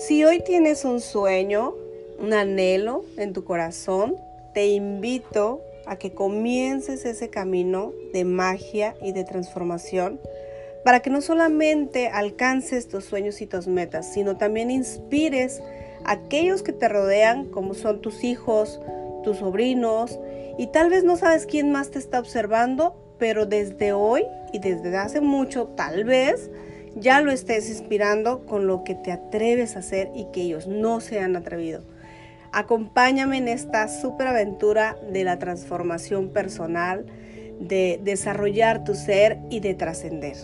Si hoy tienes un sueño, un anhelo en tu corazón, te invito a que comiences ese camino de magia y de transformación para que no solamente alcances tus sueños y tus metas, sino también inspires a aquellos que te rodean, como son tus hijos, tus sobrinos, y tal vez no sabes quién más te está observando, pero desde hoy y desde hace mucho, tal vez, ya lo estés inspirando con lo que te atreves a hacer y que ellos no se han atrevido. Acompáñame en esta superaventura de la transformación personal, de desarrollar tu ser y de trascender.